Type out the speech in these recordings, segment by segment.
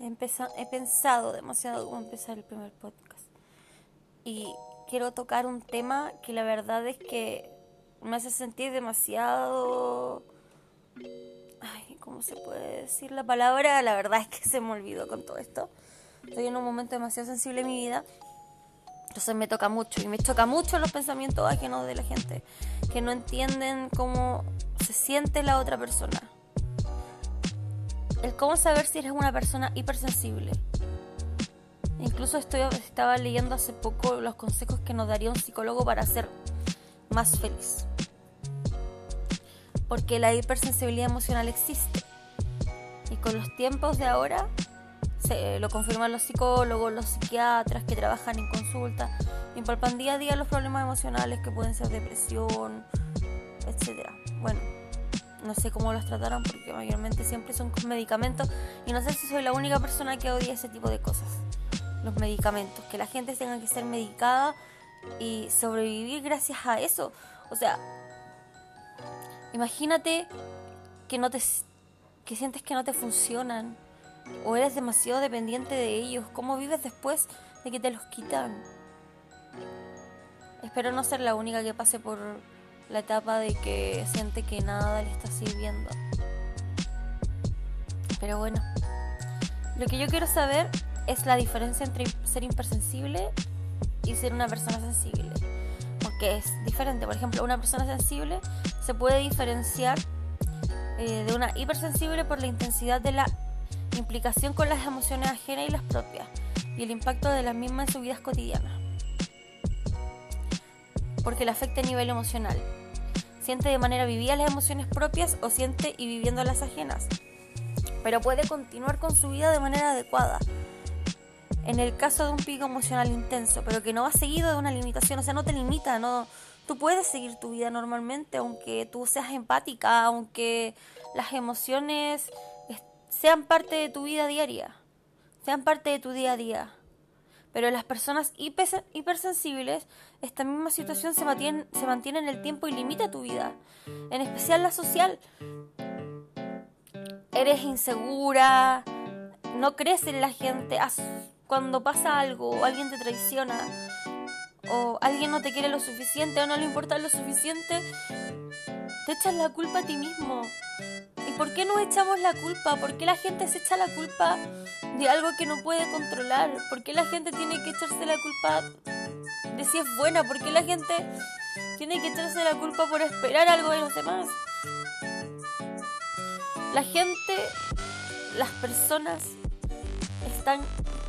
He, he pensado demasiado cómo empezar el primer podcast. Y quiero tocar un tema que la verdad es que me hace sentir demasiado... Ay, ¿cómo se puede decir la palabra? La verdad es que se me olvidó con todo esto. Estoy en un momento demasiado sensible en mi vida. Entonces me toca mucho. Y me toca mucho los pensamientos ajenos de la gente. Que no entienden cómo se siente la otra persona. El cómo saber si eres una persona hipersensible. Incluso estoy, estaba leyendo hace poco los consejos que nos daría un psicólogo para ser más feliz. Porque la hipersensibilidad emocional existe. Y con los tiempos de ahora, se, lo confirman los psicólogos, los psiquiatras que trabajan en consulta, impalpan día a día los problemas emocionales que pueden ser depresión, etc. Bueno, no sé cómo los tratarán porque mayormente siempre son con medicamentos y no sé si soy la única persona que odia ese tipo de cosas. Los medicamentos, que la gente tenga que ser medicada y sobrevivir gracias a eso. O sea, imagínate que no te que sientes que no te funcionan o eres demasiado dependiente de ellos. ¿Cómo vives después de que te los quitan? Espero no ser la única que pase por la etapa de que siente que nada le está sirviendo. Pero bueno, lo que yo quiero saber es la diferencia entre ser hipersensible y ser una persona sensible. Porque es diferente. Por ejemplo, una persona sensible se puede diferenciar eh, de una hipersensible por la intensidad de la implicación con las emociones ajenas y las propias, y el impacto de las mismas en sus vidas cotidianas. Porque le afecta a nivel emocional. Siente de manera vivida las emociones propias o siente y viviendo las ajenas. Pero puede continuar con su vida de manera adecuada, en el caso de un pico emocional intenso, pero que no va seguido de una limitación, o sea, no te limita, no tú puedes seguir tu vida normalmente aunque tú seas empática, aunque las emociones sean parte de tu vida diaria, sean parte de tu día a día. Pero las personas hipersensibles, esta misma situación se mantiene, se mantiene en el tiempo y limita tu vida, en especial la social. Eres insegura, no crees en la gente, cuando pasa algo o alguien te traiciona o alguien no te quiere lo suficiente o no le importa lo suficiente, te echas la culpa a ti mismo. ¿Y por qué no echamos la culpa? ¿Por qué la gente se echa la culpa de algo que no puede controlar? ¿Por qué la gente tiene que echarse la culpa de si es buena? ¿Por qué la gente tiene que echarse la culpa por esperar algo de los demás? La gente, las personas están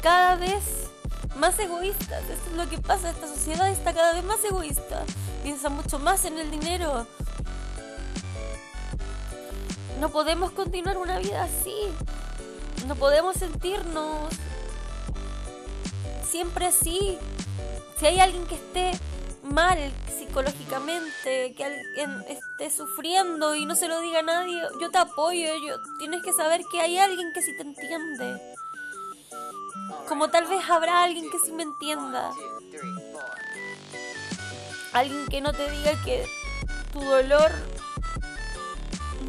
cada vez más egoístas. Esto es lo que pasa. Esta sociedad está cada vez más egoísta. Piensa mucho más en el dinero. No podemos continuar una vida así. No podemos sentirnos siempre así. Si hay alguien que esté mal psicológicamente, que alguien esté sufriendo y no se lo diga a nadie, yo te apoyo. Yo, tienes que saber que hay alguien que sí te entiende. Como tal vez habrá alguien que sí me entienda. Alguien que no te diga que tu dolor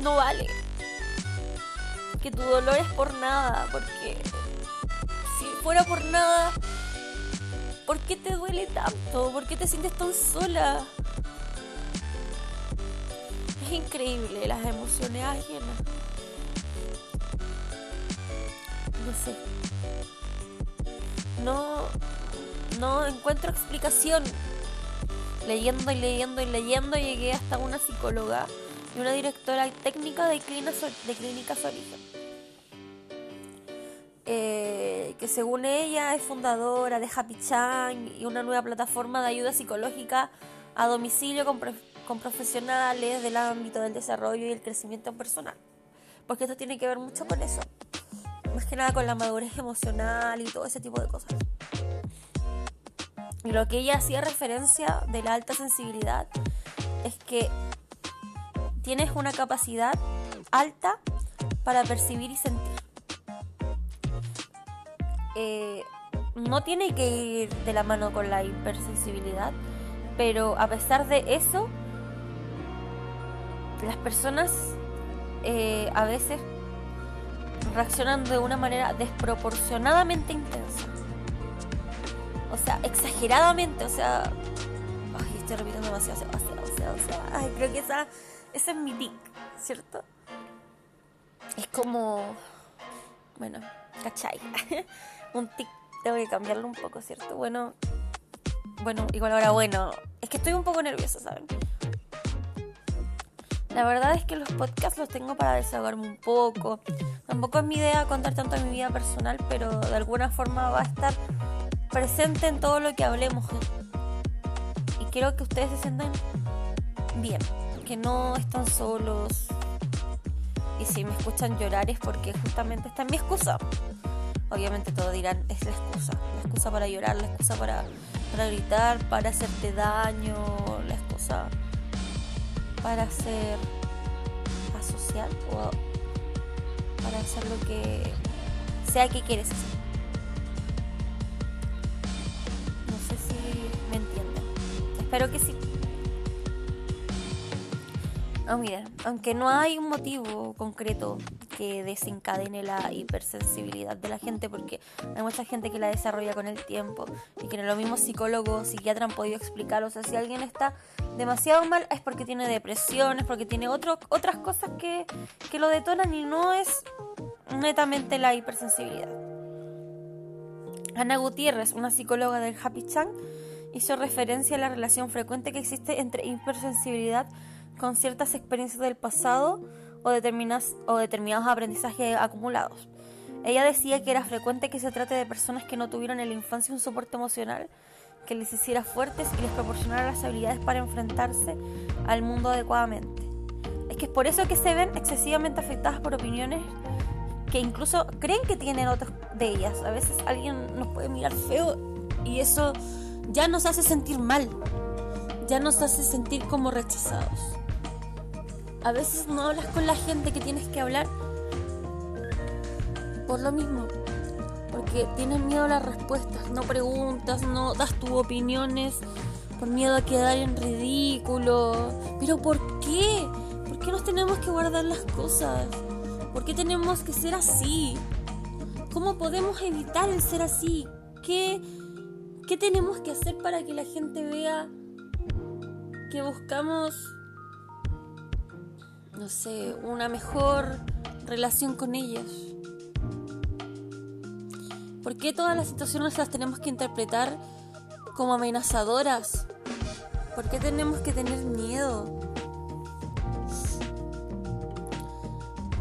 no vale. Que tu dolor es por nada. Porque si fuera por nada, ¿por qué te duele tanto? ¿Por qué te sientes tan sola? Es increíble las emociones ajenas. No sé no, no encuentro explicación. Leyendo y leyendo y leyendo llegué hasta una psicóloga y una directora técnica de, de Clínicas. Eh, que según ella es fundadora de Happy Chang y una nueva plataforma de ayuda psicológica a domicilio con, con profesionales del ámbito del desarrollo y el crecimiento personal. Porque esto tiene que ver mucho con eso más que nada con la madurez emocional y todo ese tipo de cosas. Y lo que ella hacía referencia de la alta sensibilidad es que tienes una capacidad alta para percibir y sentir. Eh, no tiene que ir de la mano con la hipersensibilidad, pero a pesar de eso, las personas eh, a veces reaccionan de una manera desproporcionadamente intensa. O sea, exageradamente, o sea... Ay, estoy repitiendo demasiado. O sea, ay, creo que esa, ese es mi tic, ¿cierto? Es como... Bueno, ¿cachai? un tic, tengo que cambiarlo un poco, ¿cierto? Bueno, bueno, igual ahora bueno. Es que estoy un poco nerviosa, ¿saben? La verdad es que los podcasts los tengo para desahogarme un poco. Tampoco es mi idea contar tanto de mi vida personal, pero de alguna forma va a estar presente en todo lo que hablemos. Y quiero que ustedes se sientan bien, que no están solos. Y si me escuchan llorar es porque justamente está en mi excusa. Obviamente todos dirán, es la excusa. La excusa para llorar, la excusa para, para gritar, para hacerte daño, la excusa para ser asocial o para hacer lo que sea que quieres hacer. No sé si me entienden. Espero que sí. Oh, miren, aunque no hay un motivo concreto que desencadene la hipersensibilidad de la gente, porque hay mucha gente que la desarrolla con el tiempo y que los mismos psicólogos, psiquiatras han podido explicar. O sea, si alguien está demasiado mal es porque tiene depresión, es porque tiene otro, otras cosas que, que lo detonan y no es netamente la hipersensibilidad. Ana Gutiérrez, una psicóloga del Happy Chan, hizo referencia a la relación frecuente que existe entre hipersensibilidad con ciertas experiencias del pasado o, determinados, o determinados aprendizajes acumulados. Ella decía que era frecuente que se trate de personas que no tuvieron en la infancia un soporte emocional que les hiciera fuertes y les proporcionara las habilidades para enfrentarse al mundo adecuadamente. Es que es por eso que se ven excesivamente afectadas por opiniones que incluso creen que tienen otras de ellas. A veces alguien nos puede mirar feo y eso ya nos hace sentir mal, ya nos hace sentir como rechazados. A veces no hablas con la gente que tienes que hablar por lo mismo, porque tienes miedo a las respuestas, no preguntas, no das tus opiniones por miedo a quedar en ridículo. Pero ¿por qué? ¿Por qué nos tenemos que guardar las cosas? ¿Por qué tenemos que ser así? ¿Cómo podemos evitar el ser así? ¿Qué, qué tenemos que hacer para que la gente vea que buscamos no sé, una mejor relación con ellas. ¿Por qué todas las situaciones las tenemos que interpretar como amenazadoras? ¿Por qué tenemos que tener miedo?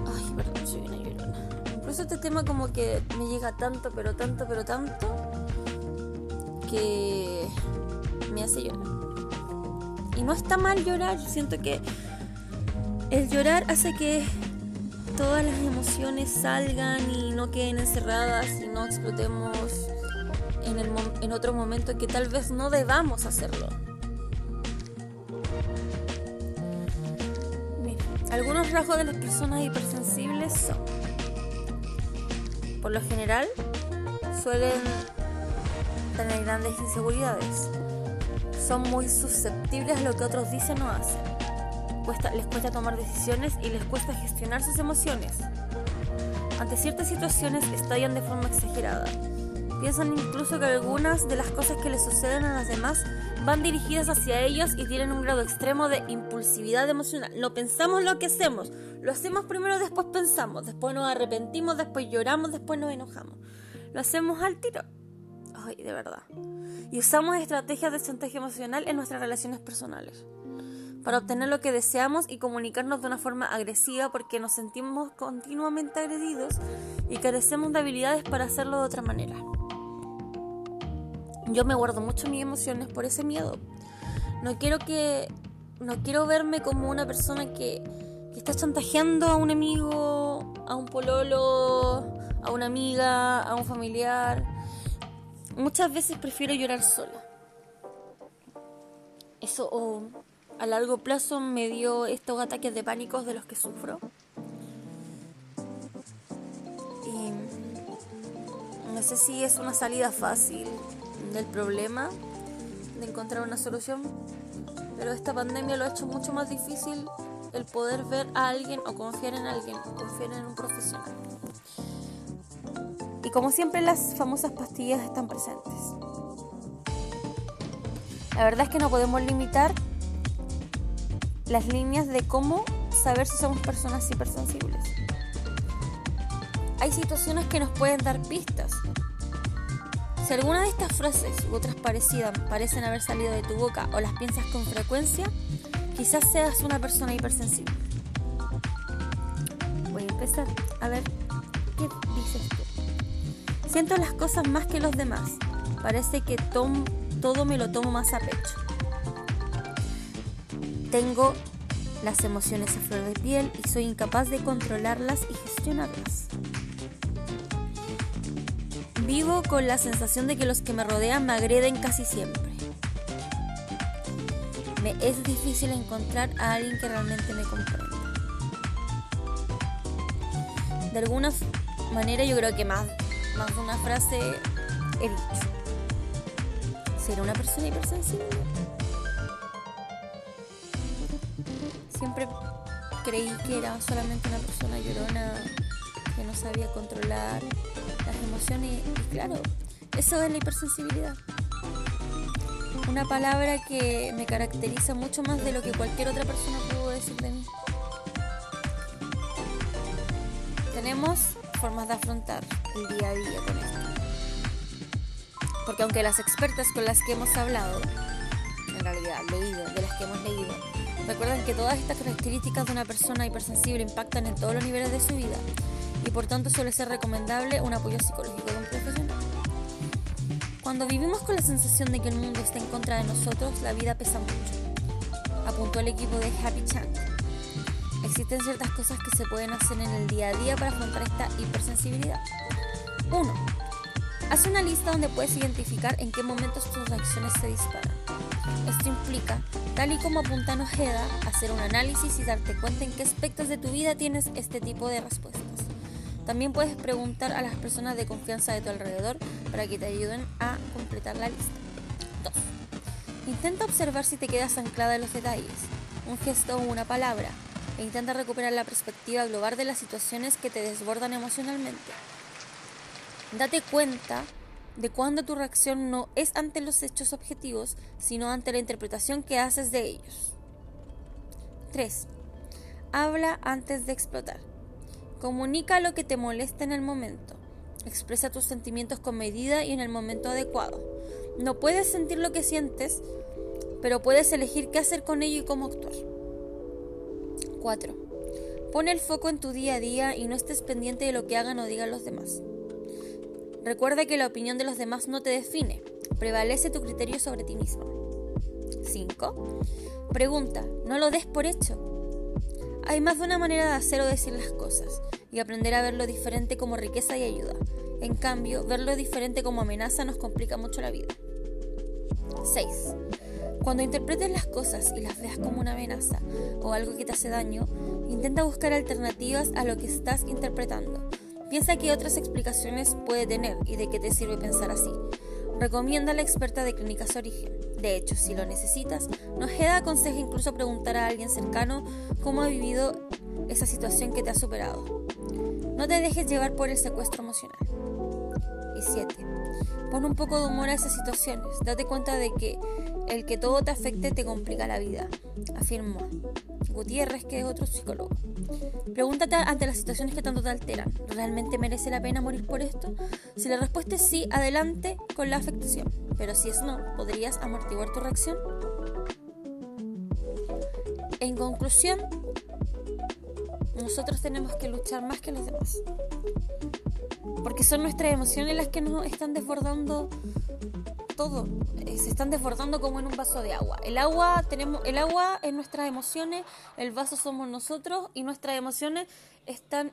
Ay, perdón, soy una llorona. Por eso este tema como que me llega tanto, pero tanto, pero tanto, que me hace llorar. Y no está mal llorar, siento que el llorar hace que todas las emociones salgan y no queden encerradas y no explotemos en, otro momento que tal vez no debamos hacerlo. algunos rasgos de las personas hipersensibles son, por lo general, suelen tener grandes inseguridades. Son muy susceptibles a lo que otros dicen o hacen les cuesta tomar decisiones y les cuesta gestionar sus emociones. Ante ciertas situaciones estallan de forma exagerada. Piensan incluso que algunas de las cosas que les suceden a las demás van dirigidas hacia ellos y tienen un grado extremo de impulsividad emocional. No pensamos lo que hacemos, lo hacemos primero, después pensamos, después nos arrepentimos, después lloramos, después nos enojamos. Lo hacemos al tiro. Ay, de verdad. Y usamos estrategias de chantaje emocional en nuestras relaciones personales para obtener lo que deseamos y comunicarnos de una forma agresiva porque nos sentimos continuamente agredidos y carecemos de habilidades para hacerlo de otra manera. Yo me guardo mucho mis emociones por ese miedo. No quiero que no quiero verme como una persona que, que está chantajeando a un amigo, a un pololo, a una amiga, a un familiar. Muchas veces prefiero llorar sola. Eso a largo plazo me dio estos ataques de pánico de los que sufro. Y no sé si es una salida fácil del problema, de encontrar una solución, pero esta pandemia lo ha hecho mucho más difícil el poder ver a alguien o confiar en alguien, confiar en un profesional. como siempre las famosas pastillas están presentes. La verdad es que no podemos limitar las líneas de cómo saber si somos personas hipersensibles. Hay situaciones que nos pueden dar pistas. Si alguna de estas frases u otras parecidas parecen haber salido de tu boca o las piensas con frecuencia, quizás seas una persona hipersensible. Voy a empezar a ver qué dices tú. Siento las cosas más que los demás. Parece que todo me lo tomo más a pecho. Tengo las emociones a flor de piel y soy incapaz de controlarlas y gestionarlas. Vivo con la sensación de que los que me rodean me agreden casi siempre. Me es difícil encontrar a alguien que realmente me comprenda. De alguna manera yo creo que más, más de una frase he dicho. ¿Será una persona hipersensible? Siempre creí que era solamente una persona llorona que no sabía controlar las emociones y, claro, eso es la hipersensibilidad. Una palabra que me caracteriza mucho más de lo que cualquier otra persona pudo decir de mí. Tenemos formas de afrontar el día a día con esto. Porque aunque las expertas con las que hemos hablado, en realidad leído, de las que hemos leído, recuerdan que todas estas características de una persona hipersensible impactan en todos los niveles de su vida y por tanto suele ser recomendable un apoyo psicológico de un profesional. Cuando vivimos con la sensación de que el mundo está en contra de nosotros, la vida pesa mucho, apuntó el equipo de Happy Chan. Existen ciertas cosas que se pueden hacer en el día a día para afrontar esta hipersensibilidad. 1 Haz una lista donde puedes identificar en qué momentos tus reacciones se disparan. Esto implica, tal y como apunta Ojeda, hacer un análisis y darte cuenta en qué aspectos de tu vida tienes este tipo de respuestas. También puedes preguntar a las personas de confianza de tu alrededor para que te ayuden a completar la lista. 2. Intenta observar si te quedas anclada en los detalles, un gesto o una palabra, e intenta recuperar la perspectiva global de las situaciones que te desbordan emocionalmente. Date cuenta de cuando tu reacción no es ante los hechos objetivos, sino ante la interpretación que haces de ellos. 3. Habla antes de explotar. Comunica lo que te molesta en el momento. Expresa tus sentimientos con medida y en el momento adecuado. No puedes sentir lo que sientes, pero puedes elegir qué hacer con ello y cómo actuar. 4. Pon el foco en tu día a día y no estés pendiente de lo que hagan o digan los demás. Recuerda que la opinión de los demás no te define, prevalece tu criterio sobre ti mismo. 5. Pregunta, no lo des por hecho. Hay más de una manera de hacer o decir las cosas, y aprender a verlo diferente como riqueza y ayuda. En cambio, verlo diferente como amenaza nos complica mucho la vida. 6. Cuando interpretes las cosas y las veas como una amenaza o algo que te hace daño, intenta buscar alternativas a lo que estás interpretando Piensa qué otras explicaciones puede tener y de qué te sirve pensar así. Recomienda a la experta de clínicas origen. De hecho, si lo necesitas, Nojeda aconseja incluso preguntar a alguien cercano cómo ha vivido esa situación que te ha superado. No te dejes llevar por el secuestro emocional. Y 7. Pon un poco de humor a esas situaciones. Date cuenta de que el que todo te afecte te complica la vida, afirmó Gutiérrez, que es otro psicólogo. Pregúntate ante las situaciones que tanto te alteran, ¿realmente merece la pena morir por esto? Si la respuesta es sí, adelante con la afectación, pero si es no, ¿podrías amortiguar tu reacción? En conclusión, nosotros tenemos que luchar más que los demás. Porque son nuestras emociones las que nos están desbordando todo. Eh, se están desbordando como en un vaso de agua. El agua tenemos, el agua es nuestras emociones, el vaso somos nosotros y nuestras emociones están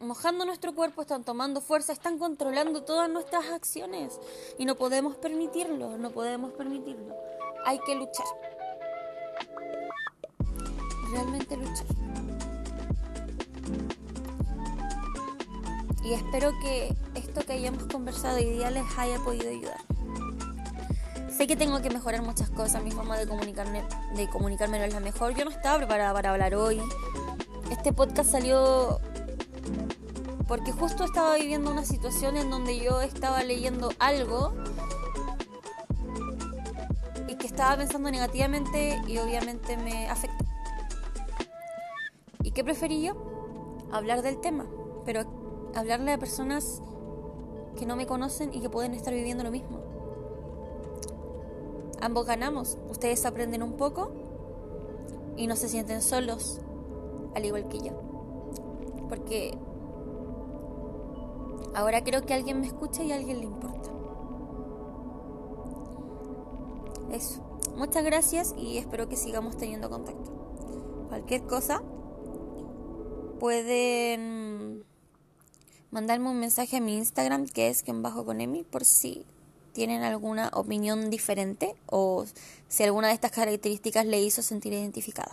mojando nuestro cuerpo, están tomando fuerza, están controlando todas nuestras acciones y no podemos permitirlo, no podemos permitirlo. Hay que luchar. Realmente luchar. Y espero que que hayamos conversado hoy día les haya podido ayudar. Sé que tengo que mejorar muchas cosas, mi forma de comunicarme, de comunicarme no es la mejor. Yo no estaba preparada para hablar hoy. Este podcast salió porque justo estaba viviendo una situación en donde yo estaba leyendo algo y que estaba pensando negativamente y obviamente me afectó. ¿Y qué preferí yo? Hablar del tema, pero hablarle a personas que no me conocen y que pueden estar viviendo lo mismo. Ambos ganamos, ustedes aprenden un poco y no se sienten solos, al igual que yo. Porque ahora creo que alguien me escucha y a alguien le importa. Eso. Muchas gracias y espero que sigamos teniendo contacto. Cualquier cosa pueden mandarme un mensaje a mi Instagram que es quien bajo con Emi por si tienen alguna opinión diferente o si alguna de estas características le hizo sentir identificada.